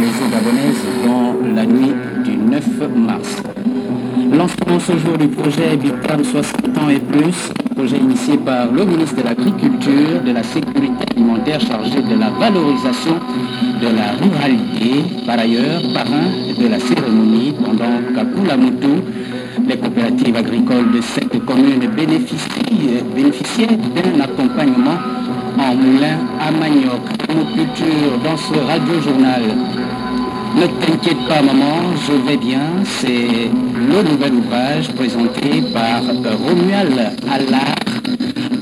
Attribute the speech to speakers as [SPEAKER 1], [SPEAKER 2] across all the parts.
[SPEAKER 1] les eaux gabonaises dans la nuit du 9 mars. Lancement ce jour du projet Vitam 60 ans et plus, projet initié par le ministre de l'Agriculture, de la Sécurité alimentaire chargé de la valorisation de la ruralité. Par ailleurs, parrain de la cérémonie pendant Kakulamutu, les coopératives agricoles de cette commune bénéficiaient d'un accompagnement en moulin à manioc. culture dans ce radio-journal. Ne t'inquiète pas maman, je vais bien. C'est le nouvel ouvrage présenté par Romuald Allard,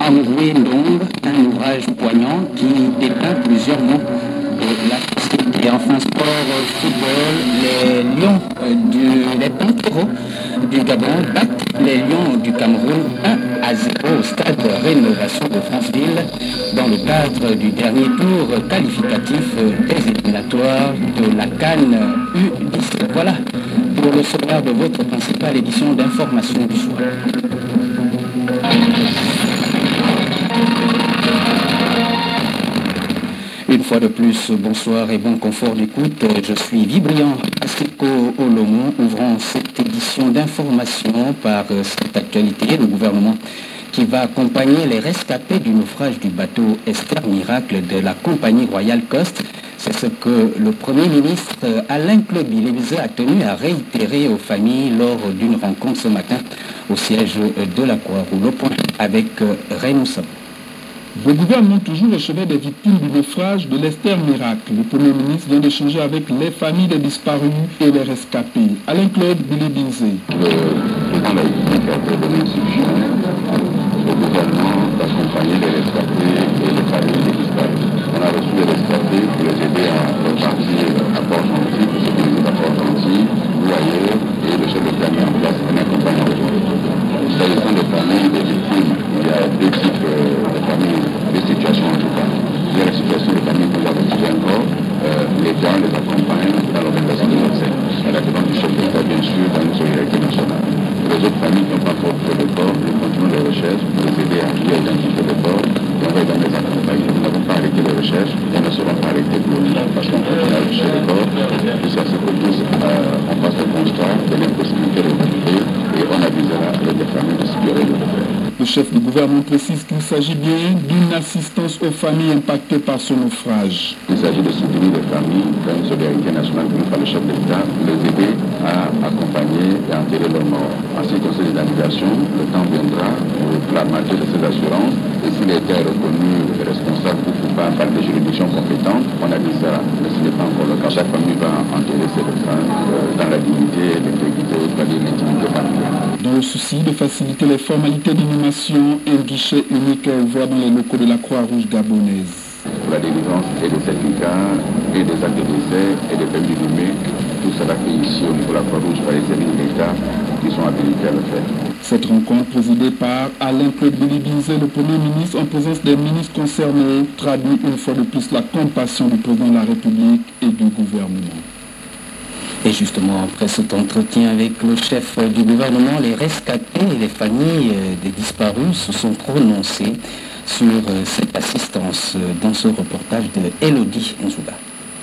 [SPEAKER 1] Amoureux Ndong, un ouvrage poignant qui dépeint plusieurs mots société. Enfin, sport, football, les lions du, les du Gabon battent les Lions du Cameroun 1 à 0 au stade de rénovation de Franceville dans le cadre du dernier tour qualificatif des éliminatoires de la Cannes U10. Voilà pour le sommaire de votre principale édition d'information du soir. Une fois de plus, bonsoir et bon confort d'écoute. Je suis Vibriant Aseko Olomon, ouvrant cette édition d'information par cette actualité. Le gouvernement qui va accompagner les rescapés du naufrage du bateau Esther Miracle de la compagnie Royal Coast. C'est ce que le Premier ministre Alain Claude a tenu à réitérer aux familles lors d'une rencontre ce matin au siège de la Croix-Rouge. Avec Raymond
[SPEAKER 2] le gouvernement toujours recevait des victimes du naufrage de l'Esther Miracle. Le Premier ministre vient d'échanger avec les familles des disparus et les rescapés. Alain-Claude Billy Binzé.
[SPEAKER 3] Le président au gouvernement d'accompagner les rescapés et les familles des disparus. On a reçu les rescapés pour les aider à chef du
[SPEAKER 2] gouvernement précise qu'il s'agit bien d'une assistance aux familles impactées par ce naufrage.
[SPEAKER 3] Il s'agit de soutenir les familles dans une solidarité nationale venue par le chef de l'État, les aider à accompagner et enterrer leurs morts. En ce qui concerne l'indemnisation, le temps viendra pour la moitié de ces assurances et s'il était reconnu responsable ou coupable par des juridictions compétentes, on avisera. Mais ce n'est pas encore le cas. Chaque famille va enterrer ses retraits euh, dans la dignité, l'intégrité, l'intimité familiale.
[SPEAKER 2] Dans le souci de faciliter les formalités d'inhumation, un guichet unique à ouvert dans les locaux de la Croix-Rouge gabonaise.
[SPEAKER 3] La délivrance et des certificats et des actes de décès et des permis d'inhumer, tout cela fait ici au niveau de la Croix-Rouge par les services de l'État qui sont habilités à le faire.
[SPEAKER 2] Cette rencontre présidée par Alain Claude Bilibizé, le Premier ministre, en présence des ministres concernés, traduit une fois de plus la compassion du président de la République et du gouvernement.
[SPEAKER 1] Et justement, après cet entretien avec le chef du gouvernement, les rescapés et les familles euh, des disparus se sont prononcés sur euh, cette assistance euh, dans ce reportage de Elodie Nzouba.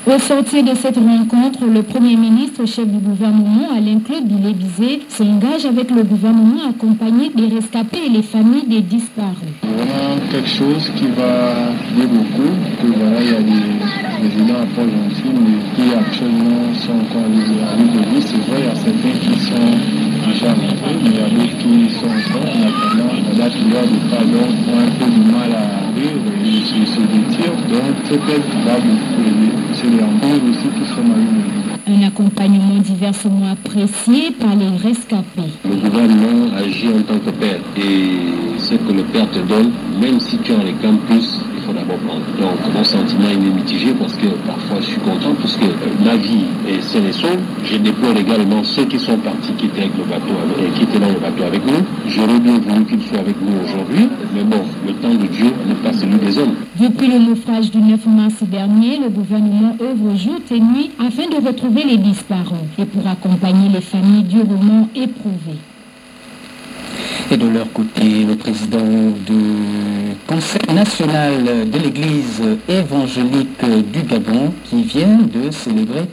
[SPEAKER 4] Au sortir de cette rencontre, le Premier ministre, chef du gouvernement, Alain Claude Bilé-Bizet, s'engage avec le gouvernement à accompagner les rescapés et les familles des disparus.
[SPEAKER 5] Vraiment quelque chose qui va aider beaucoup, que voilà, il y a des résidents à Port-Gentil, mais qui actuellement sont encore à l'île. C'est vrai, il y a certains qui sont déjà rentrés, mais il y a d'autres qui sont encore en attendant la date de pardon ont un peu de mal à Donc, peut-être va beaucoup.
[SPEAKER 4] Un accompagnement diversement apprécié par les rescapés.
[SPEAKER 6] Le gouvernement agit en tant que père et ce que le père te donne, même si tu es en les campus. Donc mon sentiment est mitigé parce que parfois je suis content parce que ma vie est saine et sauve. Je déplore également ceux qui sont partis qui étaient, qui étaient dans le bateau avec nous. J'aurais bien voulu qu'ils soient avec nous aujourd'hui, mais bon, le temps de Dieu n'est pas celui des hommes.
[SPEAKER 4] Depuis le naufrage du 9 mars dernier, le gouvernement œuvre jour et nuit afin de retrouver les disparus et pour accompagner les familles durement éprouvées.
[SPEAKER 1] Et de leur côté, le président du Conseil national de l'Église évangélique du Gabon, qui vient de célébrer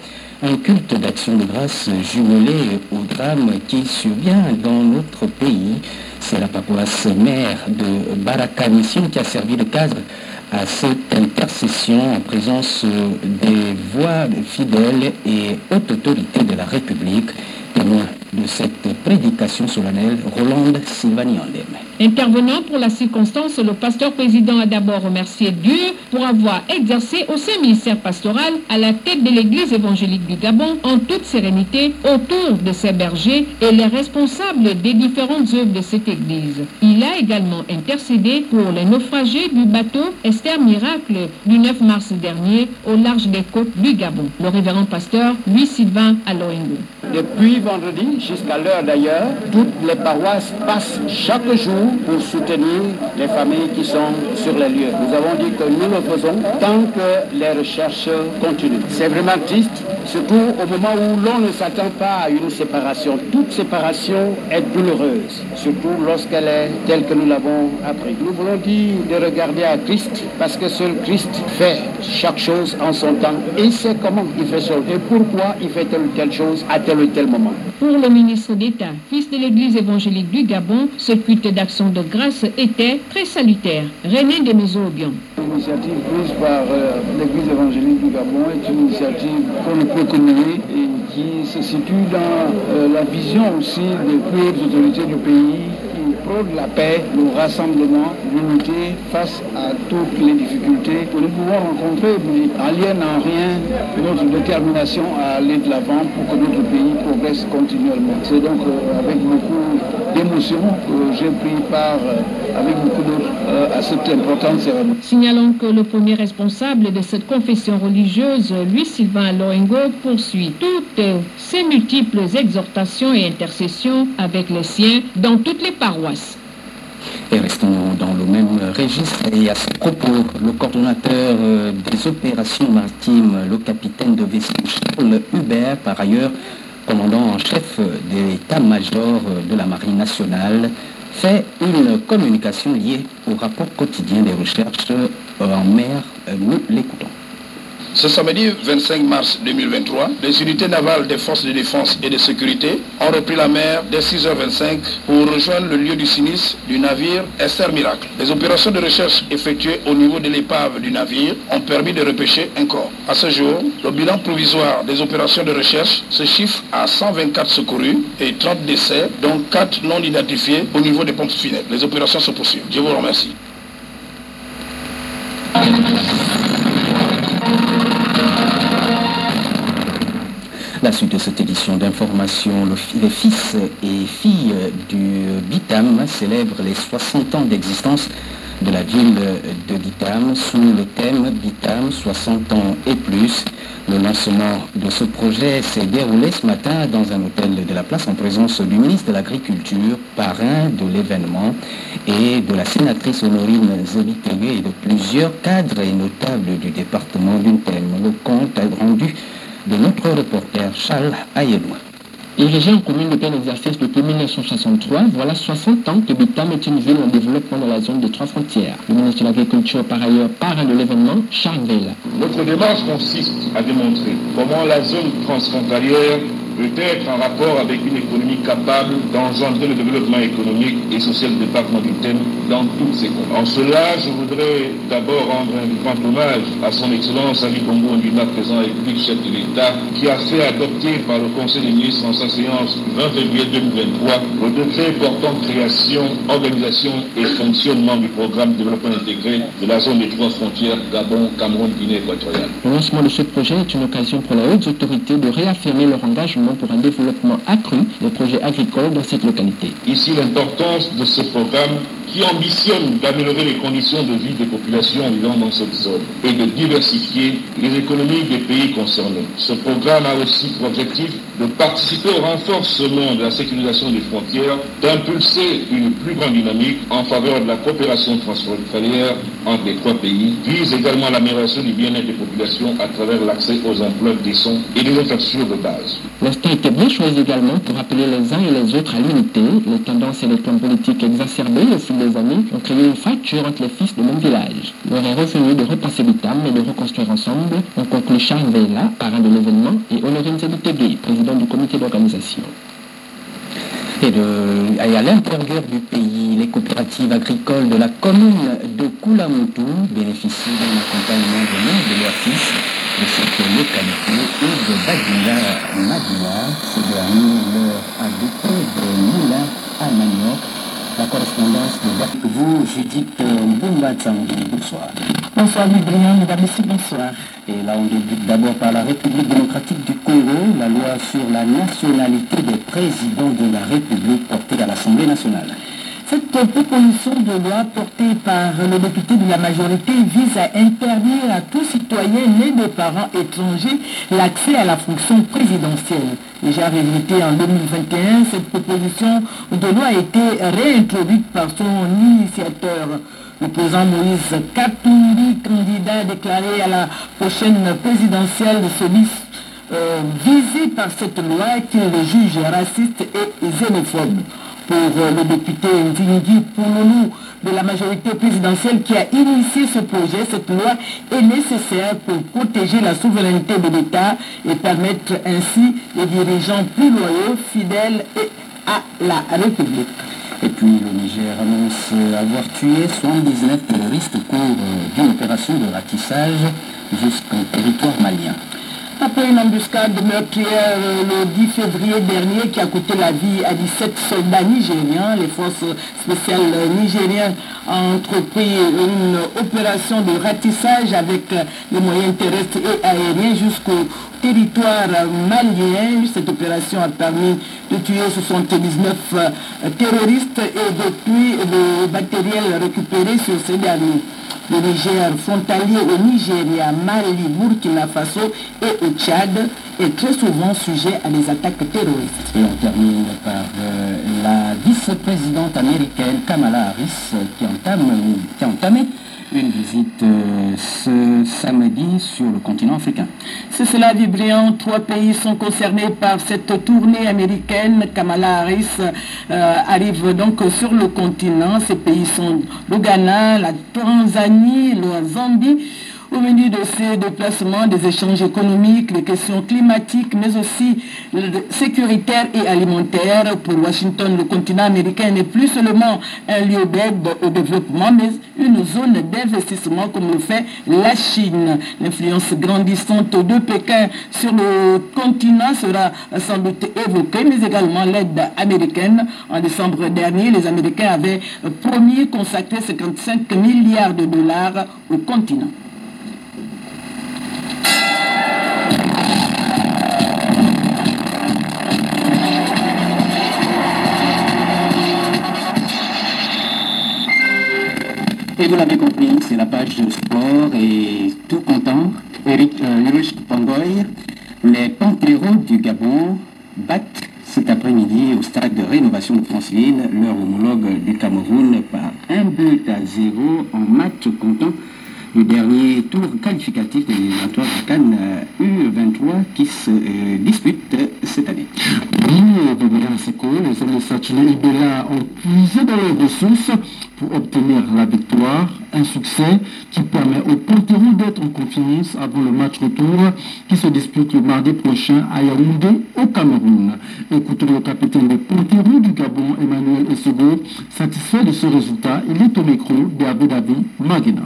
[SPEAKER 1] un culte d'action de grâce jumelé au drame qui survient dans notre pays. C'est la paroisse mère de Baraka qui a servi de cadre à cette intercession en présence des voix fidèles et hautes autorités de la République témoin de cette prédication solennelle, Roland Sylvani
[SPEAKER 7] Intervenant pour la circonstance, le pasteur président a d'abord remercié Dieu pour avoir exercé au sein ministère pastoral à la tête de l'église évangélique du Gabon en toute sérénité autour de ses bergers et les responsables des différentes œuvres de cette église. Il a également intercédé pour les naufragés du bateau Esther Miracle du 9 mars dernier au large des côtes du Gabon. Le révérend pasteur Louis Sylvain Aloengo.
[SPEAKER 8] Depuis vendredi jusqu'à l'heure d'ailleurs, toutes les paroisses passent chaque jour pour soutenir les familles qui sont sur les lieux. Nous avons dit que nous le faisons tant que les recherches continuent. C'est vraiment triste, surtout au moment où l'on ne s'attend pas à une séparation. Toute séparation est douloureuse, surtout lorsqu'elle est telle que nous l'avons appris. Nous voulons dire de regarder à Christ parce que seul Christ fait chaque chose en son temps et sait comment il fait ça et pourquoi il fait telle ou telle chose à tel ou tel moment.
[SPEAKER 7] Pour le ministre d'État, fils de l'Église évangélique du Gabon, ce culte d'action de grâce était très salutaire. René de.
[SPEAKER 9] L'initiative prise par euh, l'Église évangélique du Gabon est une initiative qu'on ne peut et qui se situe dans euh, la vision aussi des plus hautes autorités du pays la paix, le rassemblement, l'unité face à toutes les difficultés que nous pouvons rencontrer, mais alliène en rien notre détermination à aller de l'avant pour que notre pays progresse continuellement. C'est donc euh, avec beaucoup d'émotion que j'ai pris part euh, avec beaucoup d'autres euh, à cette importante cérémonie.
[SPEAKER 7] Signalons que le premier responsable de cette confession religieuse, Louis Sylvain Loengo, poursuit toutes ses multiples exhortations et intercessions avec les siens dans toutes les paroisses.
[SPEAKER 1] Et restons dans le même registre. Et à ce propos, le coordonnateur euh, des opérations maritimes, le capitaine de vaisseau Charles Hubert, par ailleurs commandant en chef de l'état-major de la Marine nationale, fait une communication liée au rapport quotidien des recherches en mer. Nous l'écoutons.
[SPEAKER 10] Ce samedi 25 mars 2023, les unités navales des forces de défense et de sécurité ont repris la mer dès 6h25 pour rejoindre le lieu du sinistre du navire Esther Miracle. Les opérations de recherche effectuées au niveau de l'épave du navire ont permis de repêcher un corps. À ce jour, le bilan provisoire des opérations de recherche se chiffre à 124 secourus et 30 décès, dont 4 non identifiés au niveau des pompes funèbres. Les opérations se poursuivent. Je vous remercie.
[SPEAKER 1] La suite de cette édition d'information, les fils et filles du Bitam célèbrent les 60 ans d'existence de la ville de Bitam sous le thème Bitam 60 ans et plus. Le lancement de ce projet s'est déroulé ce matin dans un hôtel de la place en présence du ministre de l'Agriculture, parrain de l'événement, et de la sénatrice Honorine Zébitégué et de plusieurs cadres et notables du département d'une. Le compte est rendu de notre reporter Charles Ayeloua.
[SPEAKER 11] Érigé en commune de plein exercice depuis 1963, voilà 60 ans que Bitam est une ville en développement dans la zone des trois frontières. Le ministre de l'Agriculture, par ailleurs, parrain de l'événement, Charles Vela.
[SPEAKER 12] Notre démarche consiste à démontrer comment la zone transfrontalière peut être en rapport avec une économie capable d'engendrer le développement économique et social du département du thème dans toutes ses comptes. En cela, je voudrais d'abord rendre un grand hommage à son Excellence Ali Bongo Ndima, président de la République, chef de l'État, qui a fait adopter par le Conseil des ministres en sa séance du 20 février 2023 le décret portant création, organisation et fonctionnement du programme de développement intégré de la zone des trois frontières Gabon, Cameroun, Guinée équatoriale.
[SPEAKER 11] Le lancement de ce projet est une occasion pour les hautes autorités de réaffirmer leur engagement pour un développement accru des projets agricoles dans cette localité.
[SPEAKER 12] Ici, l'importance de ce programme qui ambitionne d'améliorer les conditions de vie des populations vivant dans cette zone et de diversifier les économies des pays concernés. Ce programme a aussi pour objectif de participer au renforcement de la sécurisation des frontières, d'impulser une plus grande dynamique en faveur de la coopération transfrontalière entre les trois pays, vise également l'amélioration du bien-être des populations à travers l'accès aux emplois décents et des infrastructures de base.
[SPEAKER 11] L'instant était bien choisi également pour appeler les uns et les autres à l'unité. Les tendances et les plans politiques exacerbés au fil des années ont créé une fracture entre les fils de mon village. L'heure est revenue de repenser l'ITAM et de reconstruire ensemble. On conclut Charles Veilla, parrain de l'événement, et Honorine Zebitegué, président du comité d'organisation.
[SPEAKER 1] Et, de, à l'intérieur du pays, les coopératives agricoles de la commune de Koulamoutou bénéficient d'un accompagnement venant de leurs fils de cette localité et de Badila Madila. Ce dernier leur a de moulins à manioc. La correspondance de vous, Judith Mbumba Bonsoir.
[SPEAKER 13] Bonsoir, Librian, mesdames et messieurs, bonsoir.
[SPEAKER 1] Et là, on débute d'abord par la République démocratique du Congo, la loi sur la nationalité des présidents de la République portée à l'Assemblée nationale.
[SPEAKER 13] Cette proposition de loi portée par le député de la majorité vise à interdire à tout citoyen né de parents étrangers l'accès à la fonction présidentielle. Déjà révisitée en 2021, cette proposition de loi a été réintroduite par son initiateur. Le président Moïse Katumbi, candidat déclaré à la prochaine présidentielle de ce euh, visé par cette loi qui le juge raciste et xénophobe pour le député Nzingi Pouloulou de la majorité présidentielle qui a initié ce projet, cette loi est nécessaire pour protéger la souveraineté de l'État et permettre ainsi des dirigeants plus loyaux, fidèles à la République.
[SPEAKER 1] Et puis le Niger annonce avoir tué 79 terroristes au cours d'une opération de ratissage jusqu'au territoire malien.
[SPEAKER 13] Après une embuscade meurtrière le 10 février dernier qui a coûté la vie à 17 soldats nigériens, les forces spéciales nigériennes ont entrepris une opération de ratissage avec les moyens terrestres et aériens jusqu'au territoire malien. Cette opération a permis de tuer 79 terroristes et depuis le matériel récupéré sur ces derniers le Niger frontalier au Nigeria, Mali, Burkina Faso et au Tchad est très souvent sujet à des attaques terroristes.
[SPEAKER 1] Et on termine par euh, la vice-présidente américaine Kamala Harris qui, entame, qui a entamé une visite euh, ce samedi sur le continent africain.
[SPEAKER 13] C'est cela, Vibriant. Trois pays sont concernés par cette tournée américaine. Kamala Harris euh, arrive donc sur le continent. Ces pays sont le Ghana, la Tanzanie, la Zambie. Au menu de ces déplacements, des échanges économiques, les questions climatiques, mais aussi sécuritaires et alimentaires. Pour Washington, le continent américain n'est plus seulement un lieu d'aide au développement, mais une zone d'investissement comme le fait la Chine. L'influence grandissante de Pékin sur le continent sera sans doute évoquée, mais également l'aide américaine. En décembre dernier, les Américains avaient promis consacrer 55 milliards de dollars au continent.
[SPEAKER 1] Et vous l'avez compris, c'est la page de sport et tout content. Eric euh, Pangoy, les Pantéros du Gabon battent cet après-midi au stade de rénovation de Franceville leur homologue du Cameroun par un but à zéro en match comptant le dernier tour qualificatif des éliminatoires Cannes euh, U23 qui se euh, dispute euh, cette année.
[SPEAKER 5] Oui, les hommes de Ibella ont puisé dans leurs ressources pour obtenir la victoire, un succès qui permet au Panthéon d'être en confiance avant le match retour qui se dispute le mardi prochain à Yaoundé au Cameroun. Écoutons le capitaine des Panthéon du Gabon, Emmanuel Essego, satisfait de ce résultat. Il est au micro de Abu Dhabi, Magina.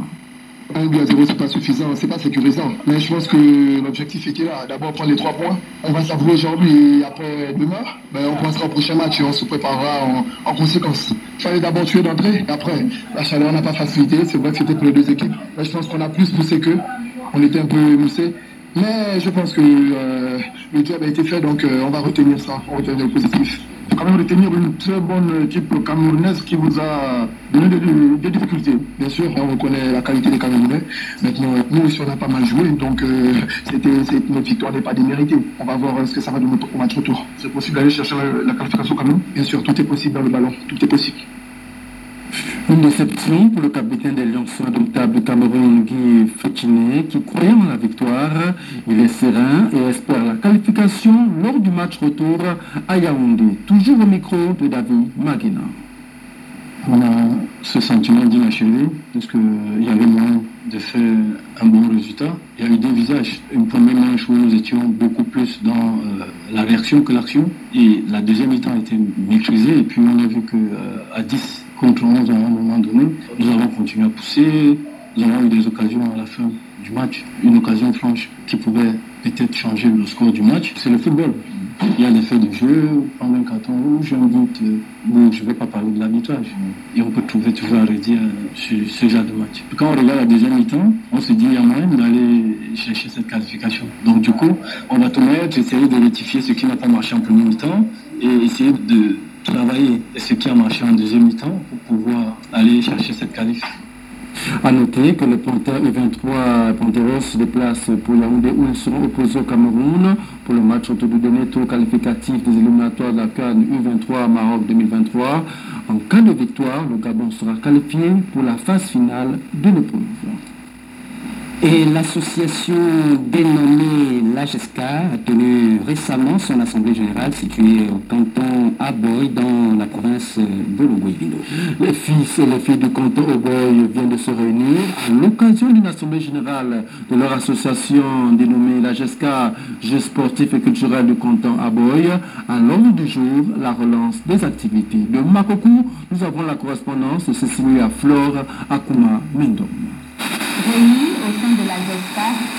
[SPEAKER 14] 1 but à 0, c'est pas suffisant, c'est pas sécurisant. Mais je pense que l'objectif était là. D'abord, prendre les 3 points. On va s'avouer aujourd'hui et après demain, ben, on passera au prochain match et on se préparera en, conséquence. Il fallait d'abord tuer d'entrée. Après, la chaleur n'a pas facilité. C'est vrai que c'était pour les deux équipes. Mais je pense qu'on a plus poussé qu'eux. On était un peu moussés. Mais je pense que euh, le job a été fait, donc euh, on va retenir ça, on va retenir le positif quand même retenir une très bonne équipe camerounaise qui vous a donné des, difficultés. Bien sûr, on reconnaît la qualité des Camerounais. Maintenant, nous aussi, on a pas mal joué, donc euh, notre victoire n'est pas déméritée. On va voir ce que ça va donner au match retour. C'est possible d'aller chercher la, qualification quand même Bien sûr, tout est possible dans le ballon, tout est possible.
[SPEAKER 5] Une déception pour le capitaine des Lions indomptables Cameroun, Guy Fétiné, qui croyait en la victoire. Il est serein et espère la qualification lors du match retour à Yaoundé. Toujours au micro de David Maguina.
[SPEAKER 15] On a ce sentiment d'inachevé, parce qu'il y avait moyen de faire un bon résultat. Il y a eu deux visages. Une première manche où nous étions beaucoup plus dans euh, la réaction que l'action, et la deuxième mi-temps était maîtrisée, et puis on a vu qu'à à 10 contre 11 à un moment donné. Nous avons continué à pousser. Nous avons eu des occasions à la fin du match. Une occasion franche qui pouvait peut-être changer le score du match. C'est le football. Il y a des faits de jeu, pendant un carton rouge, un but, bon, je ne vais pas parler de l'arbitrage. Et on peut trouver toujours à redire sur ce genre de match. Quand on regarde la deuxième mi-temps, on se dit qu'il y a moyen d'aller chercher cette qualification. Donc du coup, on va tout mettre, essayer de rectifier ce qui n'a pas marché en premier mi-temps et essayer de travailler ce qui a marché en deuxième mi-temps pour pouvoir aller chercher cette qualif.
[SPEAKER 5] A noter que les Panthères U23 Panteros se déplacent pour Yaoundé où ils seront opposés au Cameroun pour le match autour du dernier tour qualificatif des éliminatoires de la Cannes U23 Maroc 2023. En cas de victoire, le Gabon sera qualifié pour la phase finale de l'épreuve.
[SPEAKER 1] Et l'association dénommée l'AGESCA a tenu récemment son assemblée générale située au canton Aboy dans la province de l'Ogoïvino.
[SPEAKER 5] Les fils et les filles du canton Aboy viennent de se réunir à l'occasion d'une assemblée générale de leur association dénommée l'AGESCA, Jeux sportifs et culturels du canton Aboy. À l'ordre du jour, la relance des activités. De Makoku, nous avons la correspondance de Cécilia Flore Akuma Mendom
[SPEAKER 16] réunis au sein de la GESCA